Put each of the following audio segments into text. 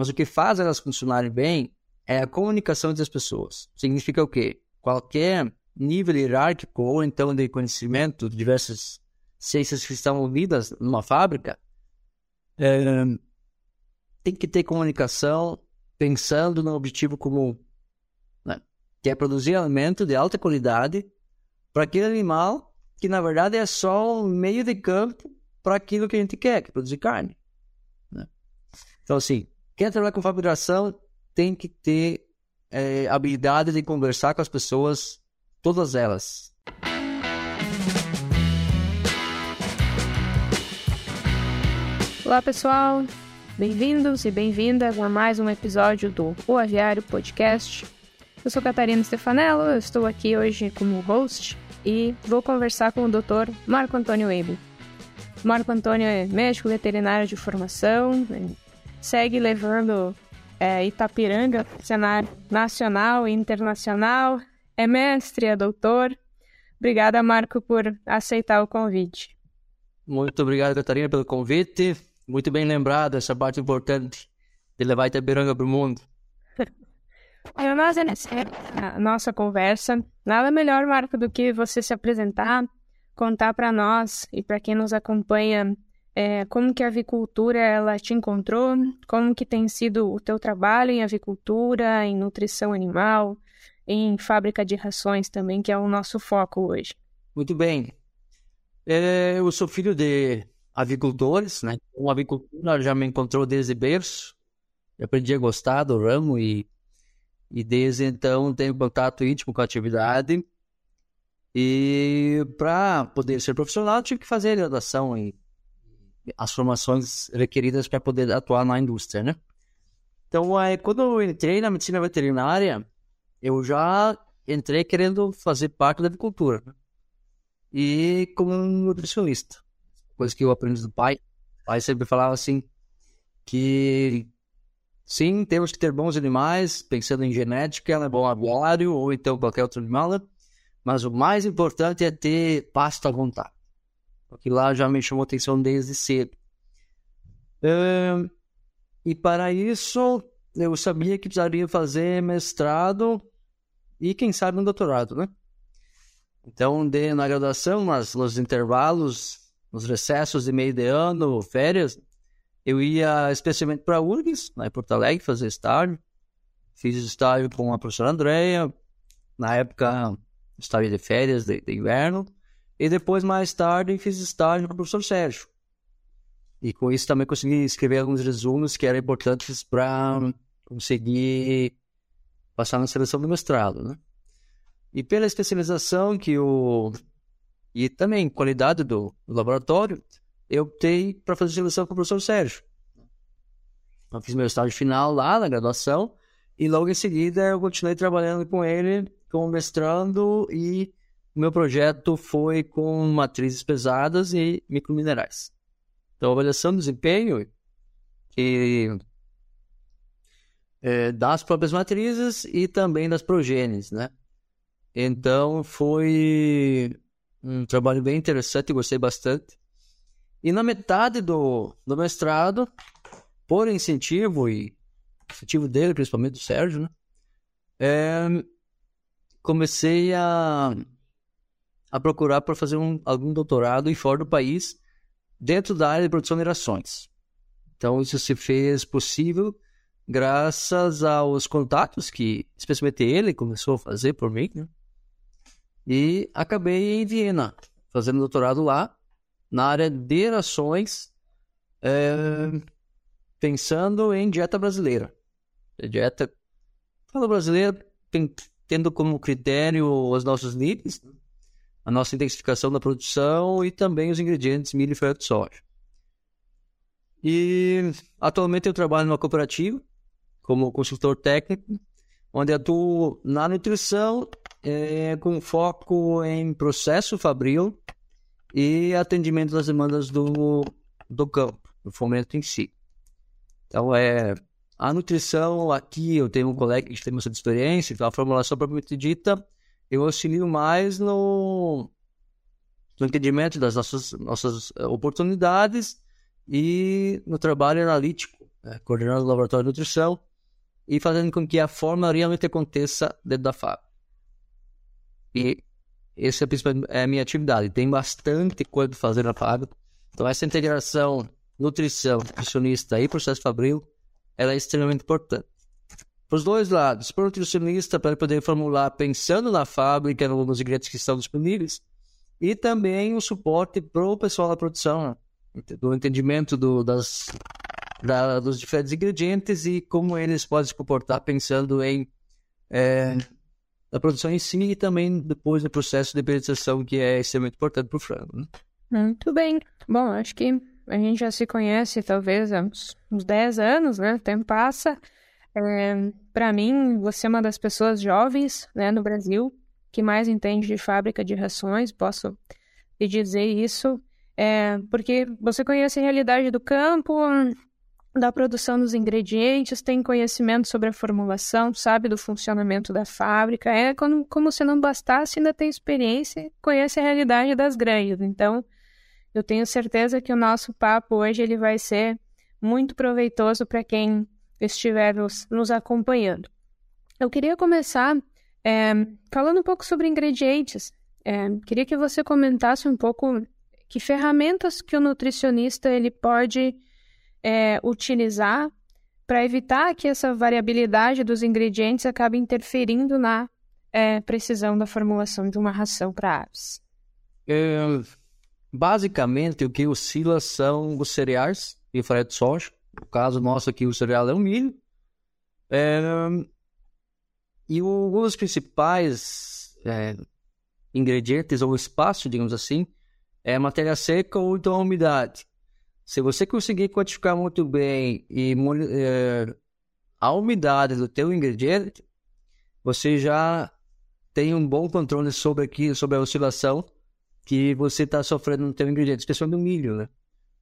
Mas o que faz elas funcionarem bem é a comunicação entre as pessoas. Significa o quê? Qualquer nível hierárquico ou então de conhecimento de diversas ciências que estão unidas numa fábrica, é, tem que ter comunicação pensando no objetivo comum, né? que é produzir alimento de alta qualidade para aquele animal que na verdade é só um meio de campo para aquilo que a gente quer, que é produzir carne. Né? Então, assim, quem trabalhar com fabricação tem que ter é, habilidade de conversar com as pessoas, todas elas. Olá, pessoal. Bem-vindos e bem-vindas a mais um episódio do O Aviário Podcast. Eu sou Catarina Stefanello, eu estou aqui hoje como host e vou conversar com o Dr. Marco Antônio Weber. Marco Antônio é médico veterinário de formação, segue levando é, Itapiranga cenário nacional e internacional, é mestre, é doutor. Obrigada, Marco, por aceitar o convite. Muito obrigado, Catarina, pelo convite. Muito bem lembrado essa parte importante de levar Itapiranga para o mundo. Eu, nós, a nossa conversa, nada melhor, Marco, do que você se apresentar, contar para nós e para quem nos acompanha é, como que a avicultura ela te encontrou, como que tem sido o teu trabalho em avicultura, em nutrição animal, em fábrica de rações também, que é o nosso foco hoje. Muito bem. É, eu sou filho de avicultores, né? Uma avicultura já me encontrou desde berço. Eu aprendi a gostar do ramo e, e desde então tenho contato íntimo com a atividade. E para poder ser profissional, tive que fazer graduação em as formações requeridas para poder atuar na indústria, né? Então, aí, quando eu entrei na medicina veterinária, eu já entrei querendo fazer parte da agricultura. Né? E como nutricionista. Coisa que eu aprendi do pai. O pai sempre falava assim, que sim, temos que ter bons animais, pensando em genética, né? bom aviário ou então qualquer outro animal, né? mas o mais importante é ter pasto à vontade que lá já me chamou atenção desde cedo. E para isso, eu sabia que precisaria fazer mestrado e, quem sabe, um doutorado, né? Então, de, na graduação, mas nos intervalos, nos recessos de meio de ano, férias, eu ia especialmente para a URGS, lá em Porto Alegre, fazer estágio. Fiz estágio com a professora Andréia, na época, estágio de férias de, de inverno. E depois, mais tarde, fiz estágio com o professor Sérgio. E com isso também consegui escrever alguns resumos que eram importantes para conseguir passar na seleção do mestrado, né? E pela especialização que o e também qualidade do, laboratório, eu optei para fazer seleção com o professor Sérgio. Eu fiz meu estágio final lá na graduação e logo em seguida eu continuei trabalhando com ele como mestrando e o meu projeto foi com matrizes pesadas e microminerais. Então, avaliação do desempenho e, é, das próprias matrizes e também das progênies, né? Então, foi um trabalho bem interessante, gostei bastante. E na metade do, do mestrado, por incentivo e incentivo dele, principalmente do Sérgio, né? É, comecei a a procurar para fazer um, algum doutorado em fora do país, dentro da área de produção de rações. Então, isso se fez possível graças aos contatos que, especialmente ele, começou a fazer por mim. Né? E acabei em Viena, fazendo doutorado lá, na área de rações, é, pensando em dieta brasileira. Dieta, fala brasileira, tendo como critério os nossos níveis, né? A nossa intensificação da produção e também os ingredientes milho e farelo de soja. E atualmente eu trabalho numa cooperativa como consultor técnico, onde atuo na nutrição é, com foco em processo fabril e atendimento das demandas do, do campo, do fomento em si. Então, é, a nutrição aqui, eu tenho um colega que tem bastante experiência, então a formulação propriamente dita eu auxilio mais no, no entendimento das nossas, nossas eh, oportunidades e no trabalho analítico é, coordenando o laboratório de nutrição e fazendo com que a forma realmente aconteça dentro da fábrica. E essa é a minha atividade. Tem bastante coisa para fazer na fábrica. Então, essa integração nutrição, nutricionista e processo fabril, ela é extremamente importante. Para os dois lados, para o nutricionista, para poder formular pensando na fábrica, nos ingredientes que estão disponíveis, e também o suporte para o pessoal da produção, do entendimento do, das, da, dos diferentes ingredientes e como eles podem se comportar pensando em é, a produção em si e também depois do processo de periodização que é extremamente importante para o frango. Né? Muito bem. Bom, acho que a gente já se conhece talvez há uns, uns 10 anos, né? O tempo passa. É, para mim, você é uma das pessoas jovens né, no Brasil que mais entende de fábrica de rações, posso lhe dizer isso, é, porque você conhece a realidade do campo, da produção dos ingredientes, tem conhecimento sobre a formulação, sabe do funcionamento da fábrica. É como, como se não bastasse, ainda tem experiência, conhece a realidade das granjas. Então, eu tenho certeza que o nosso papo hoje ele vai ser muito proveitoso para quem estiver nos, nos, acompanhando. Eu queria começar é, falando um pouco sobre ingredientes. É, queria que você comentasse um pouco que ferramentas que o nutricionista ele pode é, utilizar para evitar que essa variabilidade dos ingredientes acabe interferindo na é, precisão da formulação de uma ração para aves? É, basicamente, o que oscila são os cereais e farinha de soja. No caso nosso aqui, o cereal é o milho. É, e um dos principais é, ingredientes, ou espaço, digamos assim, é matéria seca ou então a umidade. Se você conseguir quantificar muito bem e é, a umidade do teu ingrediente, você já tem um bom controle sobre aqui, sobre a oscilação que você está sofrendo no teu ingrediente, especialmente no milho, né?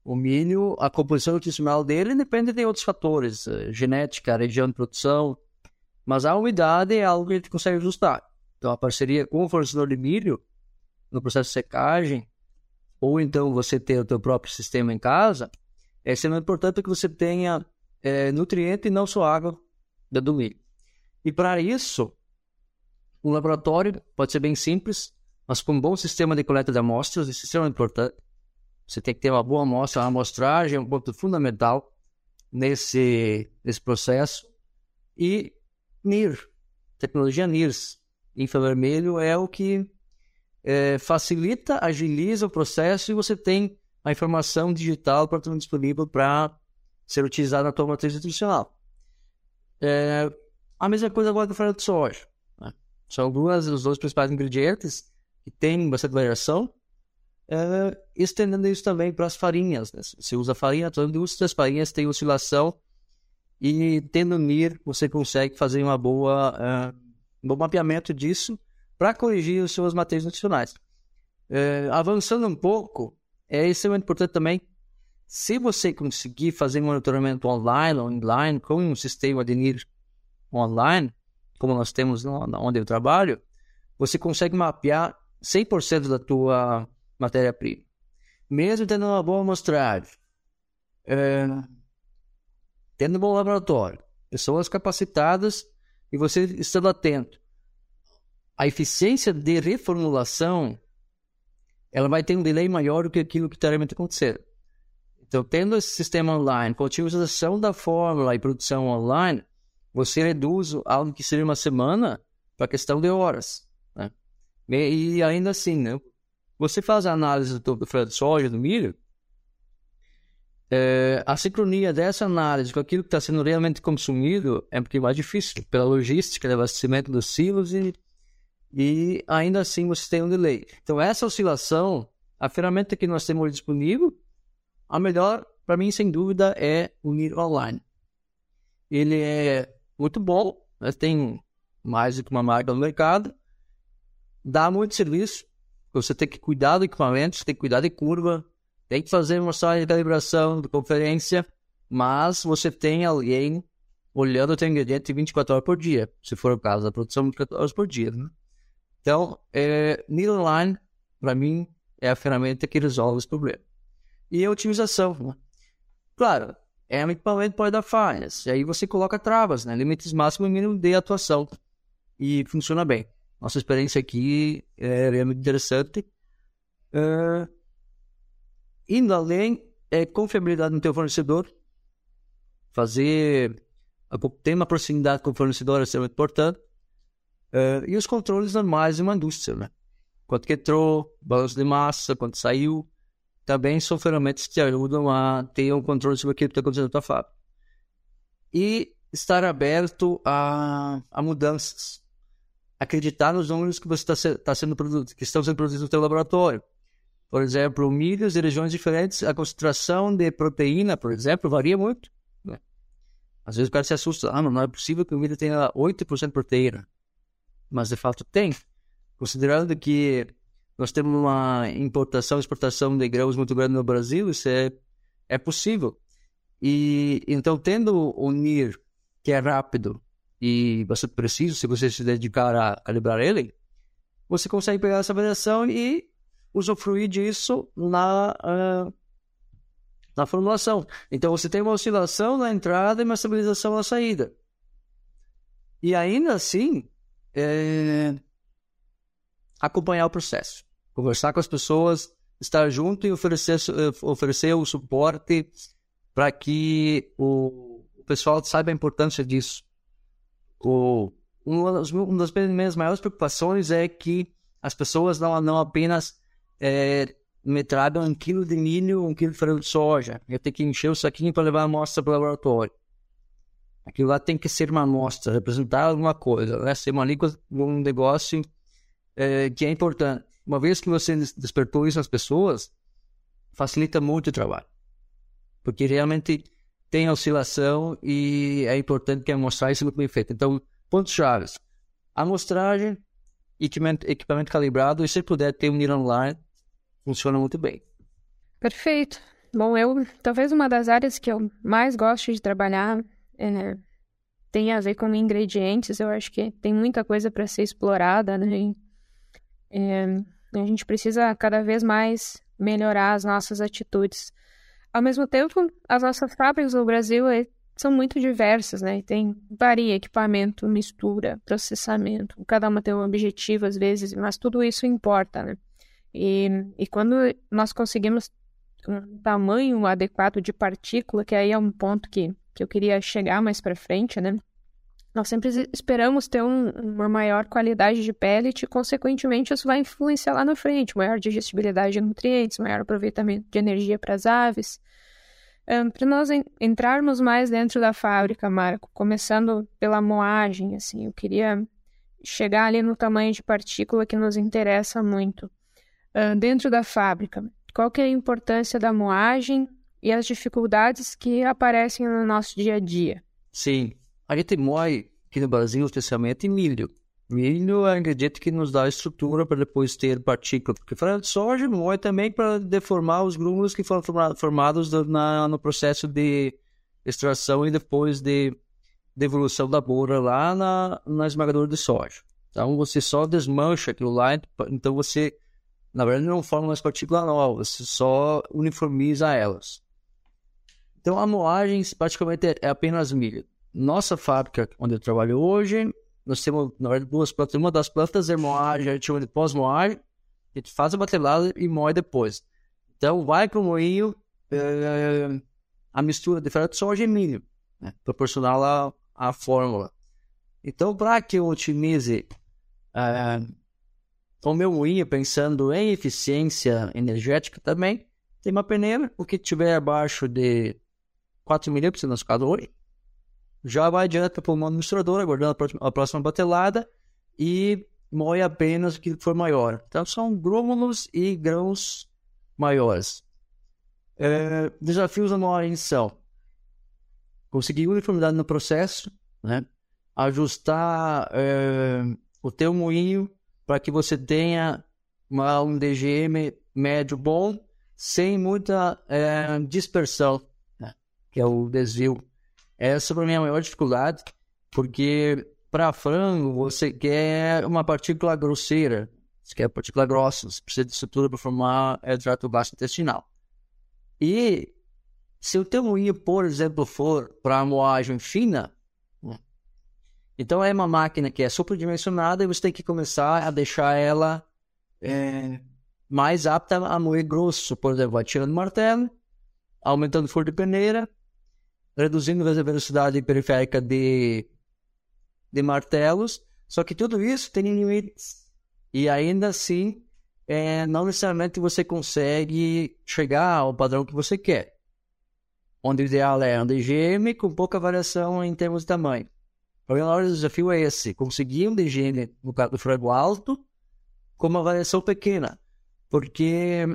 O milho, a composição nutricional dele depende de outros fatores, eh, genética, região de produção, mas a umidade é algo que a gente consegue ajustar. Então, a parceria com o fornecedor de milho, no processo de secagem, ou então você ter o teu próprio sistema em casa, é extremamente importante que você tenha é, nutriente e não só água do milho. E para isso, o laboratório pode ser bem simples, mas com um bom sistema de coleta de amostras, isso é extremamente importante. Você tem que ter uma boa amostra, a amostragem é um ponto fundamental nesse, nesse processo. E NIR, tecnologia NIRS, infravermelho, é o que é, facilita, agiliza o processo e você tem a informação digital para disponível para ser utilizada na tua matriz nutricional. É, a mesma coisa agora com o de soja. Né? São duas, os dois principais ingredientes que têm bastante variação. É, estendendo isso também para as farinhas. Né? Você usa farinha, toda a indústria das farinhas tem oscilação e tendo NIR você consegue fazer uma boa, uh, um bom mapeamento disso para corrigir os seus matérias nutricionais. Uh, avançando um pouco, é extremamente importante também, se você conseguir fazer um monitoramento online, online, com um sistema de NIR online, como nós temos onde eu trabalho, você consegue mapear 100% da tua matéria-prima. Mesmo tendo uma boa amostragem, é, tendo um bom laboratório, pessoas capacitadas e você estando atento a eficiência de reformulação ela vai ter um delay maior do que aquilo que está realmente acontecendo. Então, tendo esse sistema online, com a utilização da fórmula e produção online, você reduz algo que seria uma semana para questão de horas. Né? E, ainda assim, né? Você faz a análise do, do de soja, do milho, é, a sincronia dessa análise com aquilo que está sendo realmente consumido é um pouquinho mais difícil, pela logística de abastecimento dos silos e e ainda assim você tem um delay. Então, essa oscilação, a ferramenta que nós temos disponível, a melhor para mim, sem dúvida, é o NIR Online. Ele é muito bom, né? tem mais do que uma marca no mercado, dá muito serviço. Você tem que cuidar do equipamento, você tem que cuidar de curva, tem que fazer uma sala de calibração, de conferência, mas você tem alguém olhando o teu ingrediente 24 horas por dia, se for o caso da produção 24 horas por dia. Né? Então, é, Needle para mim, é a ferramenta que resolve esse problema. E a otimização. Né? Claro, é um equipamento para dar falhas. E aí você coloca travas, né? Limites máximo e mínimo de atuação. E funciona bem. Nossa experiência aqui é realmente interessante. Uh, indo além, é confiabilidade no teu fornecedor. Fazer... Ter uma proximidade com o fornecedor é extremamente importante. Uh, e os controles normais de uma indústria, né? Quanto que entrou, balanço de massa, quanto saiu, também são ferramentas que te ajudam a ter um controle sobre aquilo que está acontecendo na tua fábrica. E estar aberto a, a mudanças. Acreditar nos números que você está tá sendo produzido, que estão sendo produzidos no teu laboratório. Por exemplo, milhos de regiões diferentes, a concentração de proteína, por exemplo, varia muito. Né? Às vezes o cara se assusta, ah, não é possível que o milho tenha 8% de proteína. Mas de fato tem. Considerando que nós temos uma importação e exportação de grãos muito grande no Brasil, isso é, é possível. E então, tendo o NIR, que é rápido e bastante preciso, se você se dedicar a calibrar ele, você consegue pegar essa variação e usufruir disso na, uh, na formulação. Então, você tem uma oscilação na entrada e uma estabilização na saída. E ainda assim, é, acompanhar o processo conversar com as pessoas, estar junto e oferecer, eh, oferecer o suporte para que o, o, pessoal saiba a importância disso. O, uma, das, uma das minhas maiores preocupações é que as pessoas não, não apenas é, me tragam um quilo de milho, um quilo de de soja. Eu tenho que encher o saquinho para levar a amostra para o laboratório. Aquilo lá tem que ser uma amostra, representar alguma coisa, né? ser uma língua um negócio é, que é importante uma vez que você despertou isso nas pessoas, facilita muito o trabalho. Porque realmente tem oscilação e é importante que a amostragem seja bem feita. Então, pontos chaves. Amostragem, equipamento, equipamento calibrado e se puder ter um online, funciona muito bem. Perfeito. Bom, eu talvez uma das áreas que eu mais gosto de trabalhar é, tem a ver com ingredientes. Eu acho que tem muita coisa para ser explorada, né? É, a gente precisa cada vez mais melhorar as nossas atitudes. Ao mesmo tempo, as nossas fábricas no Brasil é, são muito diversas, né? Tem varia equipamento, mistura, processamento. Cada uma tem um objetivo às vezes, mas tudo isso importa, né? E, e quando nós conseguimos um tamanho adequado de partícula, que aí é um ponto que, que eu queria chegar mais para frente, né? Nós sempre esperamos ter um, uma maior qualidade de pellet e, consequentemente, isso vai influenciar lá na frente. Maior digestibilidade de nutrientes, maior aproveitamento de energia para as aves. Um, para nós en entrarmos mais dentro da fábrica, Marco, começando pela moagem, assim, eu queria chegar ali no tamanho de partícula que nos interessa muito. Uh, dentro da fábrica, qual que é a importância da moagem e as dificuldades que aparecem no nosso dia a dia? Sim, a gente moe aqui no Brasil, especialmente, milho. Milho é um ingrediente que nos dá estrutura para depois ter partícula. Porque farelo de soja moe também para deformar os grúmulos que foram formados na, no processo de extração e depois de devolução da bora lá na, na esmagadora de soja. Então você só desmancha aquilo lá, então você, na verdade, não forma mais partícula nova, você só uniformiza elas. Então a moagem praticamente é apenas milho nossa fábrica, onde eu trabalho hoje, nós temos, na verdade, duas plantas. Uma das plantas é moagem, a gente chama de pós-moagem, a gente faz a batelada e moe depois. Então, vai para o moinho é, a mistura de farelo de soja e milho, né, proporcional à, fórmula. Então, para que eu otimize é, o meu moinho, pensando em eficiência energética também, tem uma peneira, o que tiver abaixo de 4 milímetros, no caso já vai direto para o misturador, aguardando a próxima batelada e moe apenas o que for maior. Então são grúmulos e grãos maiores. É, desafios moagem são conseguir uniformidade no processo, né? ajustar é, o teu moinho para que você tenha uma, um DGM médio bom, sem muita é, dispersão, né? que é o desvio essa para mim é a maior dificuldade, porque para frango você quer uma partícula grosseira, você quer partícula grossa, você precisa de estrutura para formar extrato intestinal. E se o teu moinho, por exemplo, for para moagem fina, então é uma máquina que é superdimensionada e você tem que começar a deixar ela é, mais apta a moer grosso. Por exemplo, vai tirando martelo, aumentando o forno de peneira, reduzindo a velocidade periférica de, de martelos. Só que tudo isso tem limites. E ainda assim, é, não necessariamente você consegue chegar ao padrão que você quer. Onde o ideal é um DGM com pouca variação em termos de tamanho. O maior desafio é esse, conseguir um DGM no caso do frango alto com uma variação pequena. Porque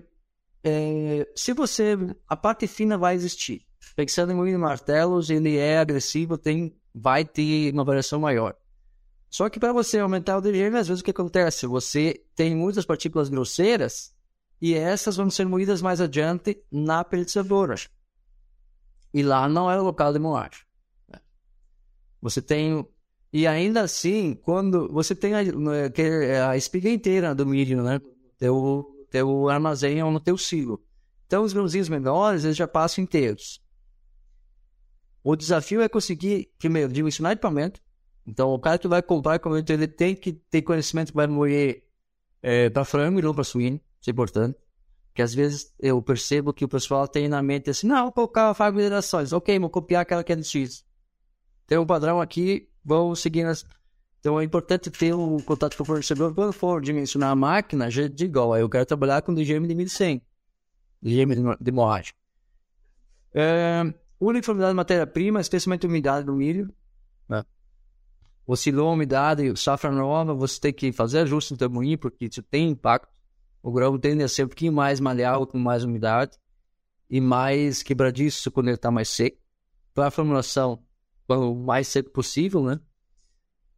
é, se você. A parte fina vai existir. Pensando em moinho martelos, ele é agressivo, tem, vai ter uma variação maior. Só que para você aumentar o DGM, às vezes o que acontece? Você tem muitas partículas grosseiras e essas vão ser moídas mais adiante na pulverizadora. E lá não é o local de moagem. Você tem. E ainda assim, quando você tem a, a espiga inteira do milho, né? Teu, teu armazém no teu silo. Então, os grãozinhos menores, eles já passam inteiros. O desafio é conseguir, primeiro, dimensionar equipamento, então, o cara que vai comprar equipamento, ele tem que ter conhecimento que vai moer é, para frango e não para suíno. Isso é importante. Porque às vezes eu percebo que o pessoal tem na mente assim, não, vou colocar fábrica de gerações. Ok, vou copiar aquela que é de X. Tem um padrão aqui, vou seguir. Então é importante ter um contato com o fornecedor. Quando for dimensionar a máquina, já digo, ó, eu quero trabalhar com DGM de 1100. DGM de moagem. É, uniformidade de matéria-prima, especialmente umidade do milho. Né? oscilou a umidade, safra nova, você tem que fazer ajuste no teu moinho, porque isso tem impacto. O grão tende a ser um pouquinho mais malhado, com mais umidade, e mais quebradiço quando ele está mais seco. Para a formulação, o mais seco possível, né?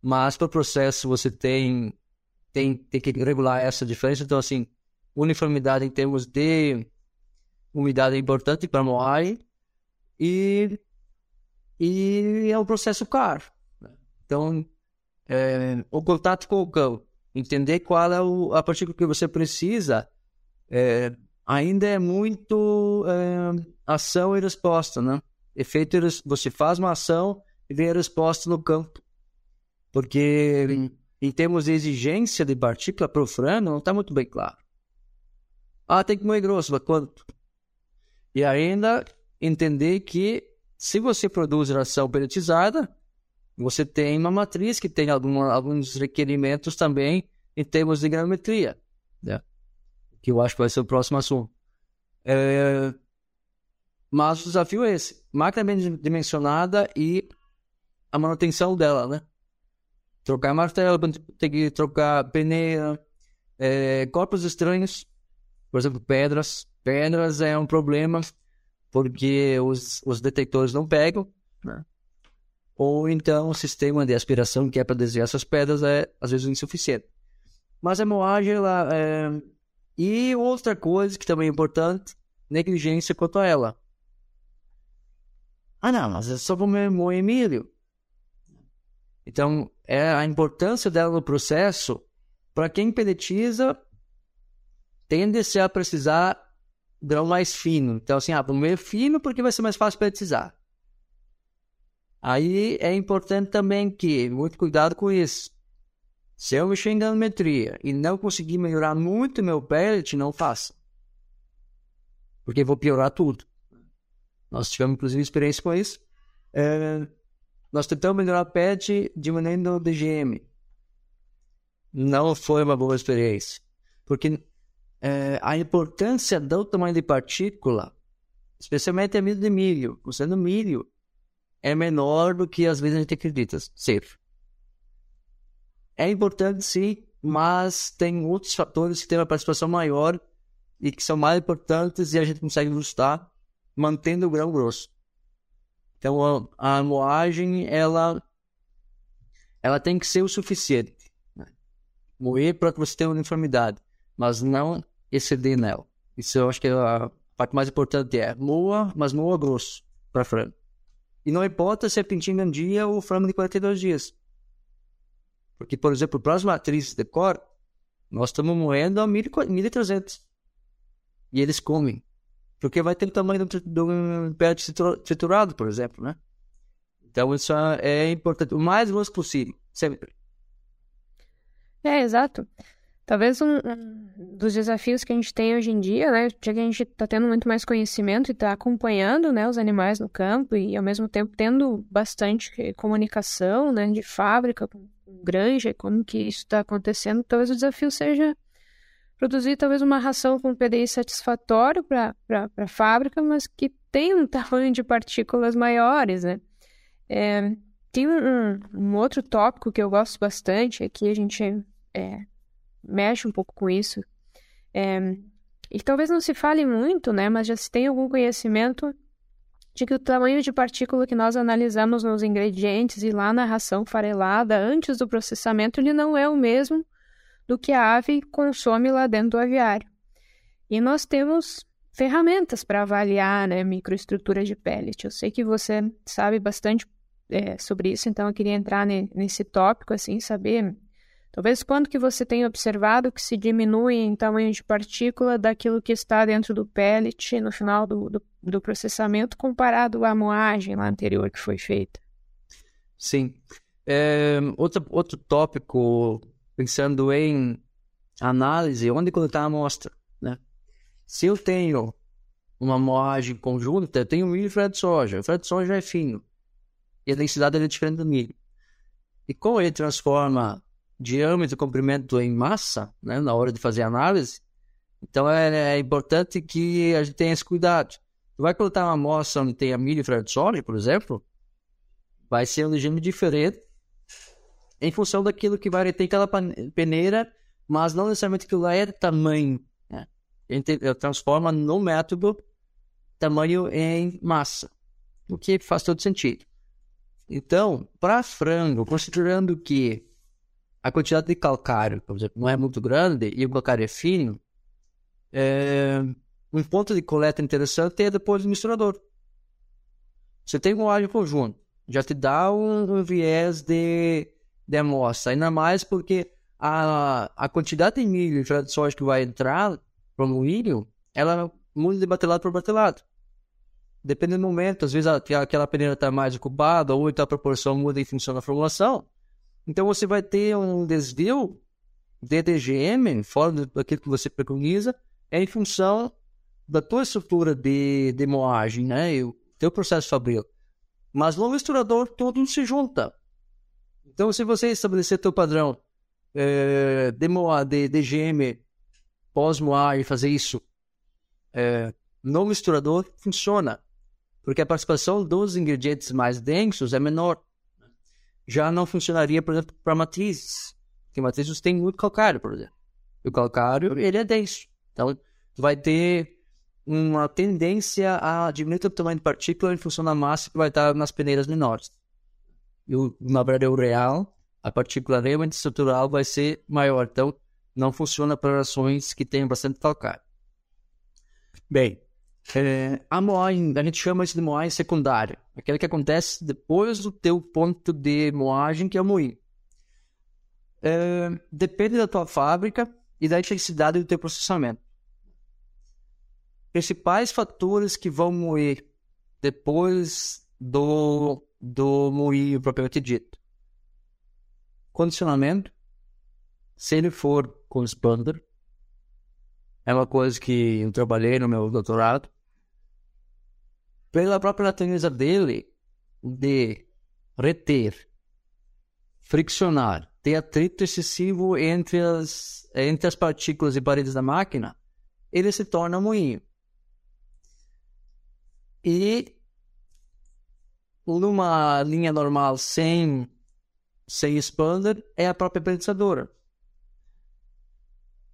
Mas para o processo você tem, tem, tem que regular essa diferença. Então, assim, uniformidade em termos de umidade é importante para moagem e, e é um processo caro. Então, é, o contato com o cão, entender qual é o, a partícula que você precisa, é, ainda é muito é, ação e resposta, né? Efeito, você faz uma ação e vem a resposta no campo. Porque em, em termos de exigência de partícula para o frano, não está muito bem claro. Ah, tem que moer grosso, mas quanto? E ainda entender que se você produz ração pelletizada, você tem uma matriz que tem alguma, alguns requerimentos também em termos de grametria, né? que eu acho que vai ser o próximo assunto. É... Mas o desafio é esse: máquina bem dimensionada e a manutenção dela, né? Trocar martelo, tem que trocar pneu, é... corpos estranhos, por exemplo, pedras. Pedras é um problema porque os, os detectores não pegam, né? ou então o sistema de aspiração que é para desviar essas pedras é às vezes insuficiente. Mas a moagem, ela, é... e outra coisa que também é importante, negligência quanto a ela. Ah não, mas é só para moer milho. Então, é a importância dela no processo, para quem peletiza, tende-se a precisar grão mais fino. Então, assim, ah, para moer fino porque vai ser mais fácil peletizar. Aí é importante também que, muito cuidado com isso. Se eu mexer em ganometria e não conseguir melhorar muito meu pellet, não faça. Porque vou piorar tudo. Nós tivemos, inclusive, experiência com isso. É, nós tentamos melhorar o pellet diminuindo o DGM. Não foi uma boa experiência. Porque é, a importância do tamanho de partícula, especialmente a milho de milho, usando milho, é menor do que às vezes a gente acredita ser. É importante sim, mas tem outros fatores que têm uma participação maior e que são mais importantes e a gente consegue ajustar mantendo o grão grosso. Então a, a moagem ela ela tem que ser o suficiente. Né? Moer para que você tenha uniformidade, mas não exceder nela. Isso eu acho que é a parte mais importante é moa, mas moa grosso para frango. E não importa se é pintinho de um dia ou frango de 42 dias. Porque, por exemplo, para as matrizes de cor, nós estamos moendo a 1.300. E eles comem. porque vai ter o tamanho do, do pellet triturado, por exemplo, né? Então isso é importante, o mais grosso possível, sempre. É, exato. Talvez um, dos desafios que a gente tem hoje em dia, né, já que a gente está tendo muito mais conhecimento e está acompanhando, né, os animais no campo e ao mesmo tempo tendo bastante comunicação, né, de fábrica com granja, como que isso está acontecendo, talvez o desafio seja produzir talvez uma ração com PDI satisfatório para a fábrica, mas que tenha um tamanho de partículas maiores, né? É, tem um, um, outro tópico que eu gosto bastante, aqui a gente é, mexe um pouco com isso, é, e talvez não se fale muito, né, mas já se tem algum conhecimento de que o tamanho de partícula que nós analisamos nos ingredientes e lá na ração farelada antes do processamento, ele não é o mesmo do que a ave consome lá dentro do aviário. E nós temos ferramentas para avaliar né, microestrutura de pellet. Eu sei que você sabe bastante é, sobre isso, então eu queria entrar ne, nesse tópico, assim, saber talvez quando que você tem observado que se diminui em tamanho de partícula daquilo que está dentro do pellet no final do, do, do processamento comparado à moagem lá anterior que foi feita. Sim. É, outro, outro tópico pensando em análise, onde coletar a amostra, né? Se eu tenho uma moagem conjunta, eu tenho milho e freio de soja. O freio de soja é fino e a densidade é diferente do milho. E como ele transforma diâmetro comprimento em massa, né, na hora de fazer análise, então é, é, importante que a gente tenha esse cuidado. Tu vai coletar uma amostra onde tem milho soja, por exemplo, vai ser um regime diferente em função daquilo que vai ter aquela peneira, mas não necessariamente aquilo lá é tamanho. Né? A gente transforma no método tamanho em massa, o que faz todo sentido. Então, para frango, considerando que a quantidade de calcário, por exemplo, não é muito grande e o calcário é fino, é... um ponto de coleta interessante é depois do misturador. Você tem um óleo conjunto, já te dá um, um viés de de amostra. Ainda mais porque a, a quantidade de milho e de soja que vai entrar para o milho, ela muda de batelado por batelado. Dependendo do momento, às vezes aquela peneira está mais ocupada ou então a proporção muda em função da formulação. Então você vai ter um desvio de DGM, fora daquilo que você preconiza, é em função da tua estrutura de, de moagem, né? E o teu processo fabril. Mas no misturador tudo se junta. Então, se você estabelecer teu padrão é, de, moa, de DGM pós-moar e fazer isso é, no misturador, funciona. Porque a participação dos ingredientes mais densos é menor. Já não funcionaria, por exemplo, para matrizes. Porque matrizes têm muito calcário, por exemplo. E o calcário, ele é denso. Então, vai ter uma tendência a diminuir o tamanho de partícula em função da massa que vai estar nas peneiras menores na verdade, o real, a partícula realmente estrutural vai ser maior. Então, não funciona para ações que tenham bastante calcário. Bem, é, a moagem, a gente chama isso de moagem secundária. Aquela que acontece depois do teu ponto de moagem, que é o moinho. É, depende da tua fábrica e da intensidade do teu processamento. Principais fatores que vão moer depois do do moinho propriamente dito. Condicionamento, se ele for com expander, é uma coisa que eu trabalhei no meu doutorado. Pela própria natureza dele, de reter, friccionar, ter atrito excessivo entre as, entre as partículas e paredes da máquina, ele se torna moinho. E numa linha normal sem, sem expander é a própria pensadora.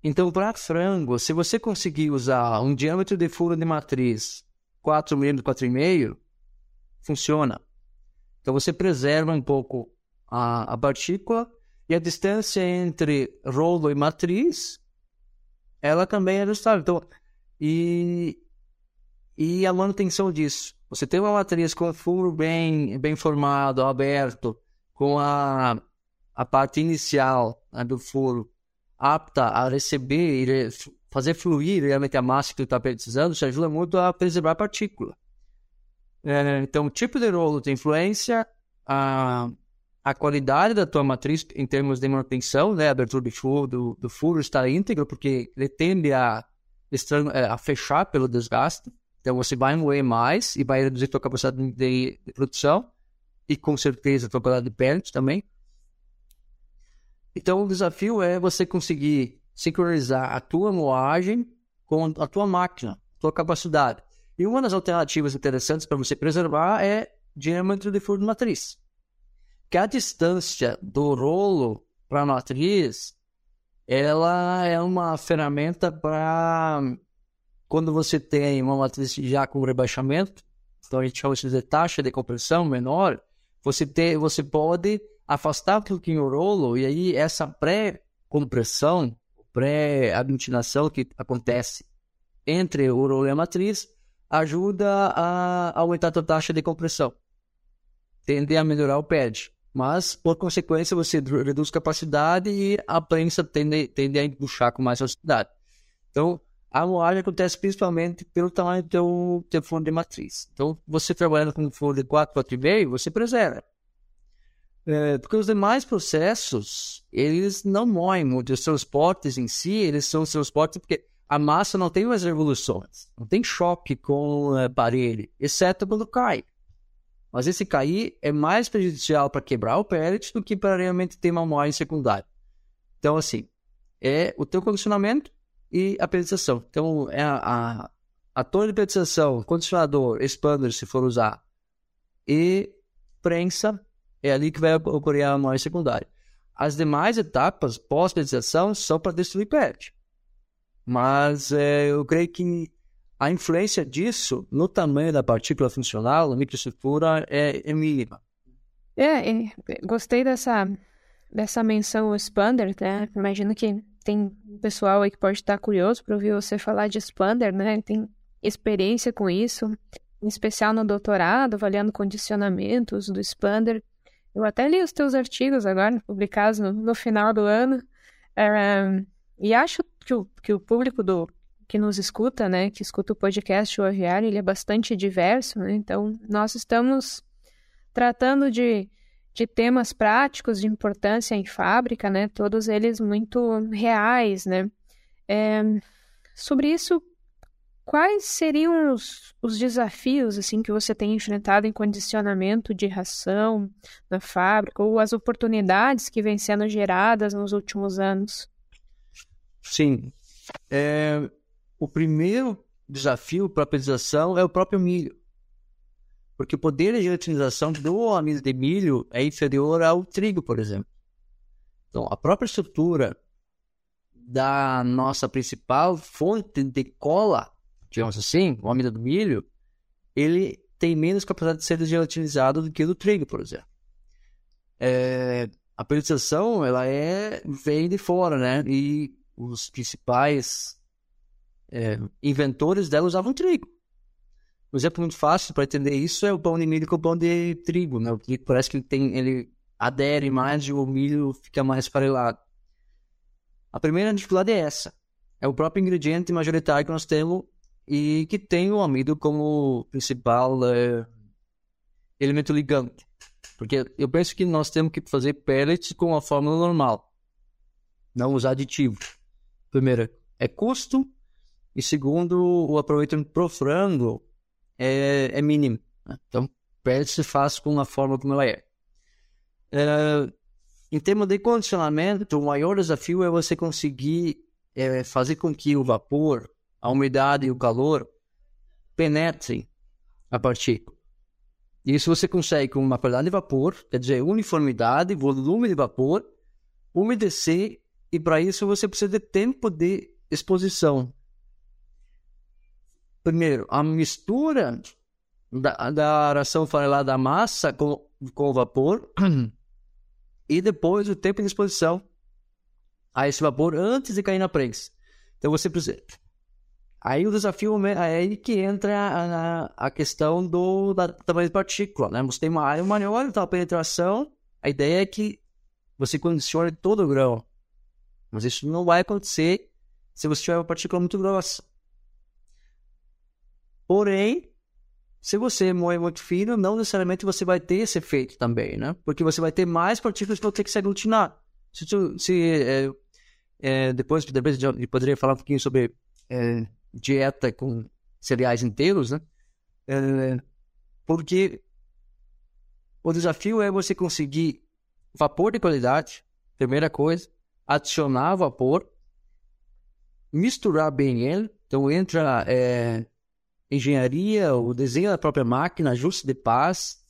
Então, para frango, se você conseguir usar um diâmetro de furo de matriz 4 mm, 4,5, funciona. Então, você preserva um pouco a, a partícula e a distância entre rolo e matriz, ela também é ajustável. Então, e, e a manutenção disso. Você tem uma matriz com o furo bem, bem formado, aberto, com a, a parte inicial né, do furo apta a receber e fazer fluir realmente a massa que tu está precisando, isso ajuda muito a preservar a partícula. É, então, o tipo de rolo tem influência, a, a qualidade da tua matriz em termos de manutenção, né, a abertura do furo, do, do furo está íntegro, porque ele tende a, é, a fechar pelo desgaste. Então, você vai moer mais e vai reduzir a tua capacidade de, de produção e, com certeza, a tua qualidade de pellet também. Então, o desafio é você conseguir sincronizar a tua moagem com a tua máquina, tua capacidade. E uma das alternativas interessantes para você preservar é diâmetro de furo de matriz. Que a distância do rolo para a matriz, ela é uma ferramenta para quando você tem uma matriz já com rebaixamento, então a gente chama isso de taxa de compressão menor, você, ter, você pode afastar um pouquinho o rolo e aí essa pré-compressão pré-aglutinação que acontece entre o rolo e a matriz ajuda a aumentar a taxa de compressão. Tende a melhorar o pad. Mas, por consequência, você reduz capacidade e a prensa tende, tende a empuxar com mais facilidade. Então, a moagem acontece principalmente pelo tamanho do teu, teu fundo de matriz. Então, você trabalhando com um fundo de 4, 4,5, você preserva. É, porque os demais processos, eles não moem muito. Os transportes em si, eles são transportes porque a massa não tem mais revoluções. Não tem choque com o aparelho, exceto quando cai. Mas esse cair é mais prejudicial para quebrar o pellet do que para realmente ter uma moagem secundária. Então, assim, é o teu condicionamento e a pelletização. Então, é a, a, a torre de pelletização, condicionador, expander, se for usar, e prensa é ali que vai ocorrer a moagem secundária. As demais etapas pós-pelletização são para destruir pellet. Mas é, eu creio que a influência disso no tamanho da partícula funcional, na microestrutura, é, é mínima. É, gostei dessa, dessa menção expander, né? Imagino que tem pessoal aí que pode estar curioso para ouvir você falar de expander, né? Tem experiência com isso, em especial no doutorado, avaliando condicionamentos do expander. Eu até li os teus artigos agora, publicados no, no final do ano, é, e acho que o, que o público do, que nos escuta, né, que escuta o podcast O Aviário, ele é bastante diverso, né? então nós estamos tratando de, de temas práticos de importância em fábrica, né, todos eles muito reais, né. É, sobre isso, Quais seriam os, os desafios assim que você tem enfrentado em condicionamento de ração na fábrica ou as oportunidades que vêm sendo geradas nos últimos anos? Sim. É, o primeiro desafio para a precarização é o próprio milho. Porque o poder de utilização do amido de milho é inferior ao trigo, por exemplo. Então, a própria estrutura da nossa principal fonte de cola digamos assim, o amido do milho, ele tem menos capacidade de ser gelatinizado do que o do trigo, por exemplo. É, a periodização, ela é, vem de fora, né? E os principais é, inventores dela usavam trigo. Um exemplo muito fácil para entender isso é o pão de milho com o pão de trigo, né? Trigo parece que ele, tem, ele adere mais e o milho fica mais farelado. A primeira dificuldade é essa. É o próprio ingrediente majoritário que nós temos e que tem o amido como principal é, elemento ligante. Porque eu penso que nós temos que fazer pellets com a fórmula normal, não usar aditivo. Primeiro, é custo, e segundo, o aproveitamento pro frango é, é mínimo. Né? Então, pellets se faz com a fórmula como ela é. é. Em termos de condicionamento, o maior desafio é você conseguir é, fazer com que o vapor a umidade e o calor penetrem a partícula. Isso você consegue com uma qualidade de vapor, quer dizer, uniformidade, volume de vapor, umedecer, e para isso você precisa de tempo de exposição. Primeiro, a mistura da, da ração farelada da massa com, com o vapor, e depois o tempo de exposição a esse vapor antes de cair na prensa. Então você precisa Aí o desafio é aí que entra a, a questão do da, tamanho de partícula, né? Você tem uma área maior, então a penetração, a ideia é que você condicione todo o grão. Mas isso não vai acontecer se você tiver uma partícula muito grossa. Porém, se você moer muito fino, não necessariamente você vai ter esse efeito também, né? Porque você vai ter mais partículas que vão ter que se aglutinar. Se, se é, é, depois, depois eu poderia falar um pouquinho sobre é, dieta com cereais inteiros, né? É, porque o desafio é você conseguir vapor de qualidade, primeira coisa, adicionar vapor, misturar bem ele. Então entra é, engenharia, o desenho da própria máquina, ajuste de paz,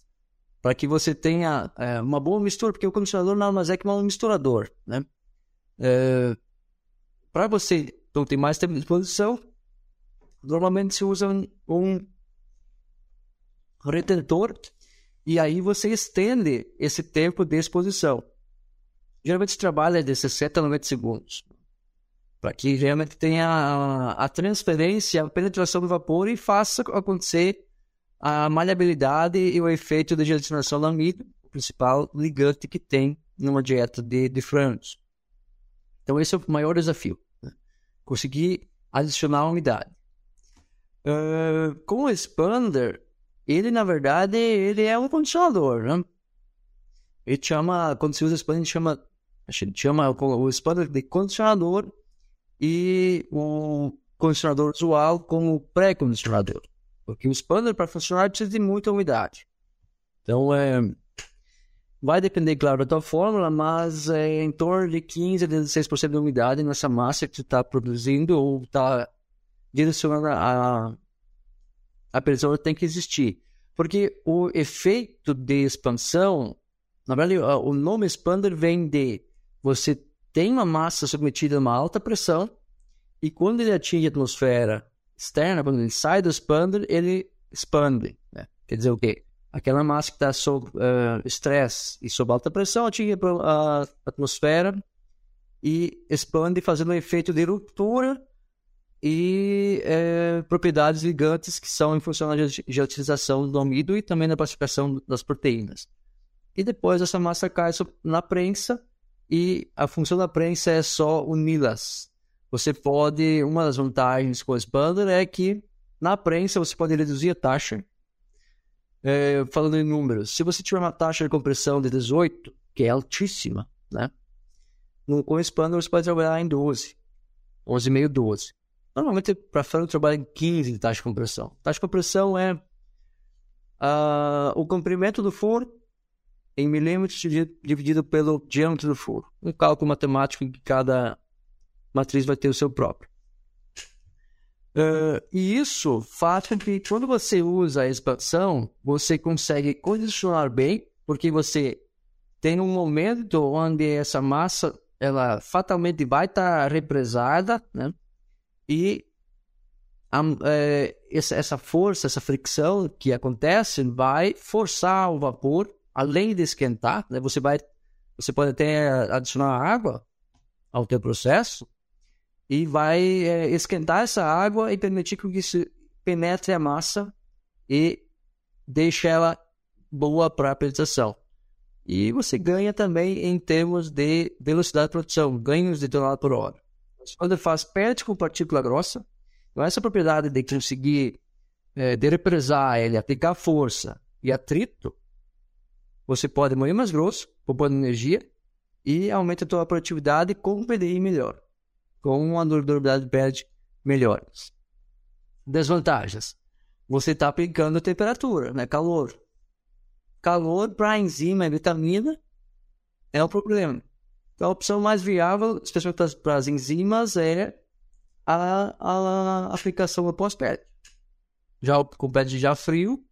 para que você tenha é, uma boa mistura, porque o condicionador nada mais é que um misturador, né? É, para você não ter mais tempo de exposição, normalmente se usa um, um retentor e aí você estende esse tempo de exposição. Geralmente se trabalha de 60 a 90 segundos, para que realmente tenha a, a transferência, a penetração do vapor e faça acontecer a maleabilidade e o efeito de gelatinação do amido, o principal ligante que tem numa dieta de, de frangos. Então esse é o maior desafio, né? conseguir adicionar umidade. Uh, com o expander, ele na verdade ele é um condicionador, né? Ele chama, quando se usa expander, chama, a gente chama o expander de condicionador e o condicionador usual como pré-condicionador. Porque o expander para funcionar precisa de muita umidade. Então, é, vai depender, claro, da tua fórmula, mas é em torno de 15 a 16% de umidade nessa massa que tu está produzindo ou está direcionando a, a pressão tem que existir. Porque o efeito de expansão, na verdade, o nome expander vem de você tem uma massa submetida a uma alta pressão e quando ele atinge a atmosfera externa, quando ele sai do expander, ele expande. Né? Quer dizer o quê? Aquela massa que está sob uh, estresse e sob alta pressão atinge a atmosfera e expande, fazendo um efeito de ruptura e é, propriedades ligantes que são em função da gelatinização do amido e também da pacificação das proteínas. E depois essa massa cai na prensa e a função da prensa é só uni-las. Você pode, uma das vantagens com o expander é que na prensa você pode reduzir a taxa. É, falando em números, se você tiver uma taxa de compressão de 18, que é altíssima, né? No, com o expander você pode trabalhar em 12, 11,5, 12. Normalmente, para frango, trabalha em 15 de taxa de compressão. Taxa de compressão é uh, o comprimento do forno em milímetros dividido pelo diâmetro do furo. Um cálculo matemático em que cada matriz vai ter o seu próprio. Uh, e isso faz com que quando você usa a expansão, você consegue condicionar bem, porque você tem um momento onde essa massa ela fatalmente vai estar represada, né? E a, é, essa, força, essa fricção que acontece vai forçar o vapor, além de esquentar, né, você vai, você pode até adicionar água ao teu processo e vai é, esquentar essa água e permitir que isso penetre a massa e deixe ela boa para a penetração. E você ganha também em termos de velocidade de produção, ganhos de tonelada por hora. Quando faz perde com partícula grossa, então essa propriedade de conseguir é, de represar ele, aplicar força e atrito, você pode moer mais grosso, poupando energia e aumenta a tua produtividade com um PDI melhor, com uma durabilidade de perde melhor. Desvantagens. Você está aplicando temperatura, né? calor. Calor para enzima e vitamina é um problema. Então, a opção mais viável, especialmente para as enzimas, é a, a aplicação após PET. Já com PET já frio,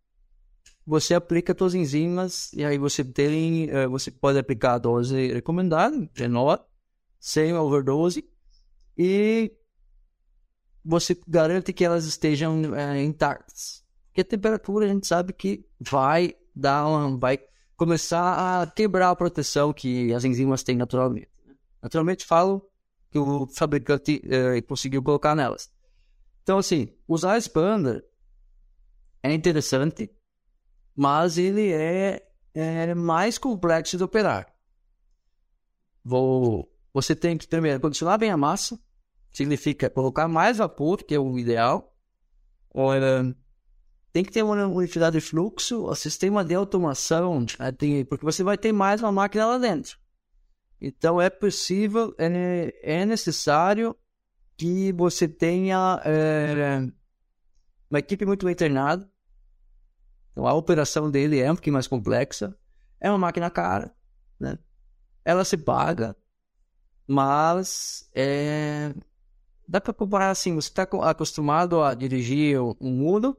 você aplica suas enzimas e aí você tem, eh, você pode aplicar a dose recomendada, menor, sem overdose, e você garante que elas estejam é, intactas. Porque a temperatura a gente sabe que vai dar uma, vai começar a quebrar a proteção que as enzimas têm naturalmente. Né? Naturalmente falo que o fabricante eh, conseguiu colocar nelas. Então, assim, usar expander é interessante, mas ele é, é mais complexo de operar. Vou, você tem que primeiro condicionar bem a massa, significa colocar mais vapor, que é o ideal. Tem que ter uma unicidade de fluxo, o sistema de automação, tem, porque você vai ter mais uma máquina lá dentro. Então é possível, é, é necessário que você tenha é, uma equipe muito bem treinada. Então a operação dele é um pouquinho mais complexa. É uma máquina cara, né? Ela se paga, mas é, dá para comparar assim, você está acostumado a dirigir um mundo,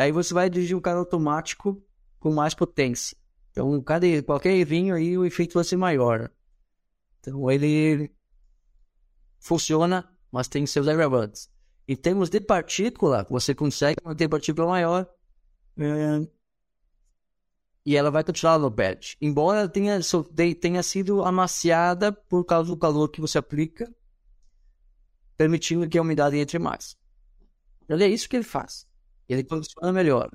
aí você vai dirigir um carro automático com mais potência. Então, cada, qualquer errinho aí, o efeito vai ser maior. Então, ele funciona, mas tem seus agravantes. Em termos de partícula, você consegue manter partícula maior é, e ela vai continuar no bed. Embora tenha, tenha sido amaciada por causa do calor que você aplica permitindo que a umidade entre mais. Ele é isso que ele faz. Ele funciona melhor.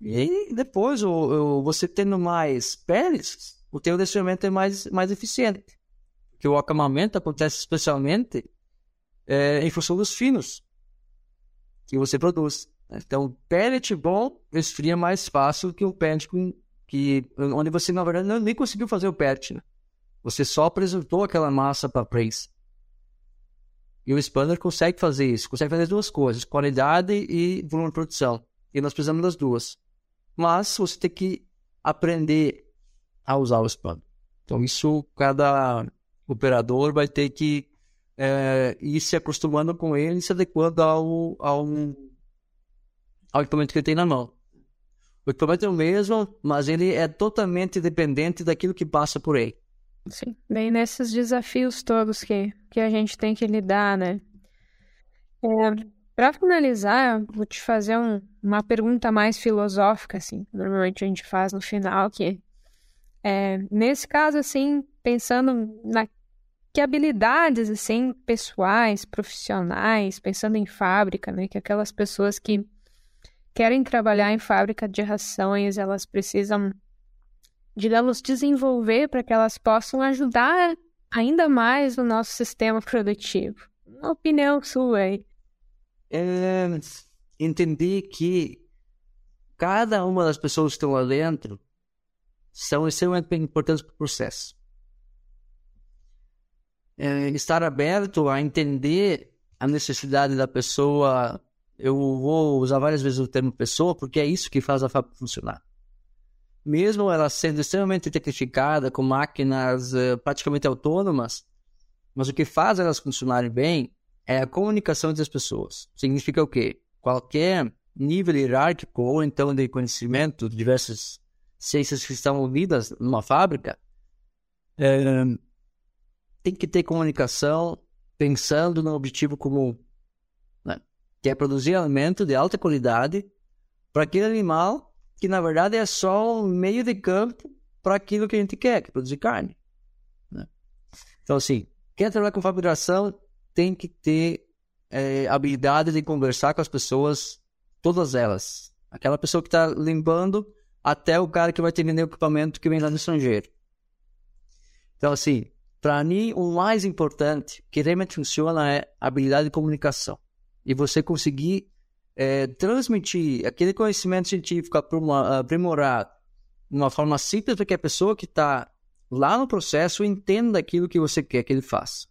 E depois, o, o, você tendo mais peles, o teu desfiamento é mais, mais eficiente. Porque o acamamento acontece especialmente é, em função dos finos que você produz. Então, pellet bom esfria mais fácil que o pellet com, que, onde você, na verdade, nem conseguiu fazer o pellet. Né? Você só apresentou aquela massa para prensa. E o Spanner consegue fazer isso, consegue fazer duas coisas, qualidade e volume de produção. E nós precisamos das duas. Mas você tem que aprender a usar o Spanner. Então isso cada operador vai ter que é, ir se acostumando com ele e se adequando ao, ao, ao equipamento que ele tem na mão. O equipamento é o mesmo, mas ele é totalmente dependente daquilo que passa por ele. Sim, bem nesses desafios todos que, que a gente tem que lidar, né? É, para finalizar, vou te fazer um, uma pergunta mais filosófica, assim, normalmente a gente faz no final, que é, nesse caso, assim, pensando na que habilidades, assim, pessoais, profissionais, pensando em fábrica, né, que aquelas pessoas que querem trabalhar em fábrica de rações, elas precisam digamos, desenvolver para que elas possam ajudar ainda mais o nosso sistema produtivo. Uma opinião sua aí. É que cada uma das pessoas que estão lá dentro são extremamente importantes para o processo. É estar aberto a entender a necessidade da pessoa. Eu vou usar várias vezes o termo pessoa, porque é isso que faz a fábrica funcionar mesmo ela sendo extremamente tecnificada, com máquinas uh, praticamente autônomas, mas o que faz elas funcionarem bem é a comunicação entre as pessoas. Significa o quê? Qualquer nível hierárquico ou então de conhecimento de diversas ciências que estão unidas numa fábrica, é, tem que ter comunicação pensando no objetivo comum, né? que é produzir alimento de alta qualidade para aquele animal que na verdade é só um meio de campo para aquilo que a gente quer, que é produzir carne. Né? Então, assim, quem trabalhar com fabricação tem que ter é, habilidade de conversar com as pessoas, todas elas. Aquela pessoa que está limpando até o cara que vai ter vender o equipamento que vem lá do estrangeiro. Então, assim, para mim, o mais importante que realmente funciona é a habilidade de comunicação. E você conseguir é, transmitir aquele conhecimento científico aprimorado de uma forma simples para que a pessoa que está lá no processo entenda aquilo que você quer que ele faça.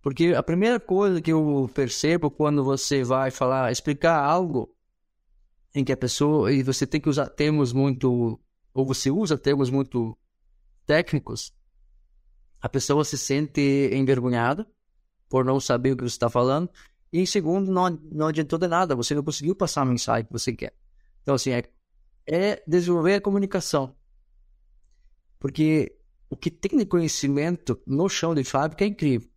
Porque a primeira coisa que eu percebo quando você vai falar, explicar algo em que a pessoa, e você tem que usar termos muito, ou você usa termos muito técnicos, a pessoa se sente envergonhada por não saber o que você está falando e em segundo, não, não adiantou de nada, você não conseguiu passar a mensagem que você quer. Então, assim, é, é desenvolver a comunicação. Porque o que tem de conhecimento no chão de fábrica é incrível.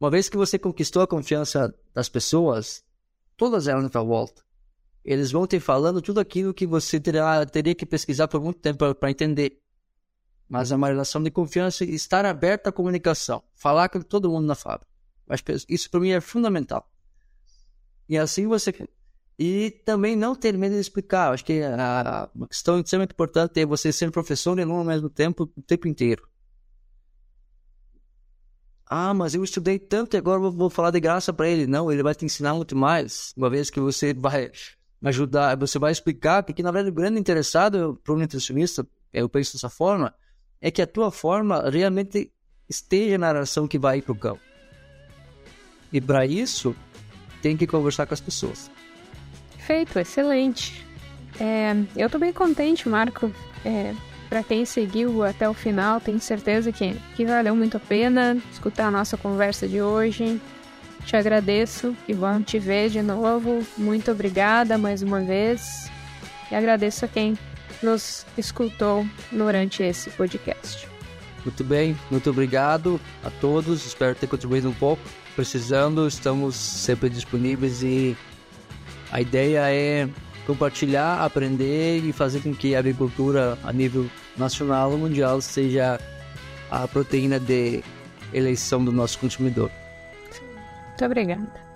Uma vez que você conquistou a confiança das pessoas, todas elas tua volta, eles vão te falando tudo aquilo que você terá, teria que pesquisar por muito tempo para entender. Mas é uma relação de confiança e estar aberto à comunicação. Falar com todo mundo na fábrica. Isso para mim é fundamental. E assim você. E também não ter medo de explicar. Acho que a, uma questão extremamente importante é você ser professor e não ao mesmo tempo, o tempo inteiro. Ah, mas eu estudei tanto e agora vou, vou falar de graça para ele. Não, ele vai te ensinar muito mais. Uma vez que você vai ajudar, você vai explicar que, que na verdade, o grande interessado para o nutricionista, eu penso dessa forma, é que a tua forma realmente esteja na narração que vai para o campo. E para isso, tem que conversar com as pessoas. Perfeito, excelente. É, eu estou bem contente, Marco. É, para quem seguiu até o final, tenho certeza que, que valeu muito a pena escutar a nossa conversa de hoje. Te agradeço, que bom te ver de novo. Muito obrigada mais uma vez. E agradeço a quem nos escutou durante esse podcast. Muito bem, muito obrigado a todos. Espero ter contribuído um pouco. Precisando, estamos sempre disponíveis e a ideia é compartilhar, aprender e fazer com que a agricultura a nível nacional ou mundial seja a proteína de eleição do nosso consumidor. Muito obrigada.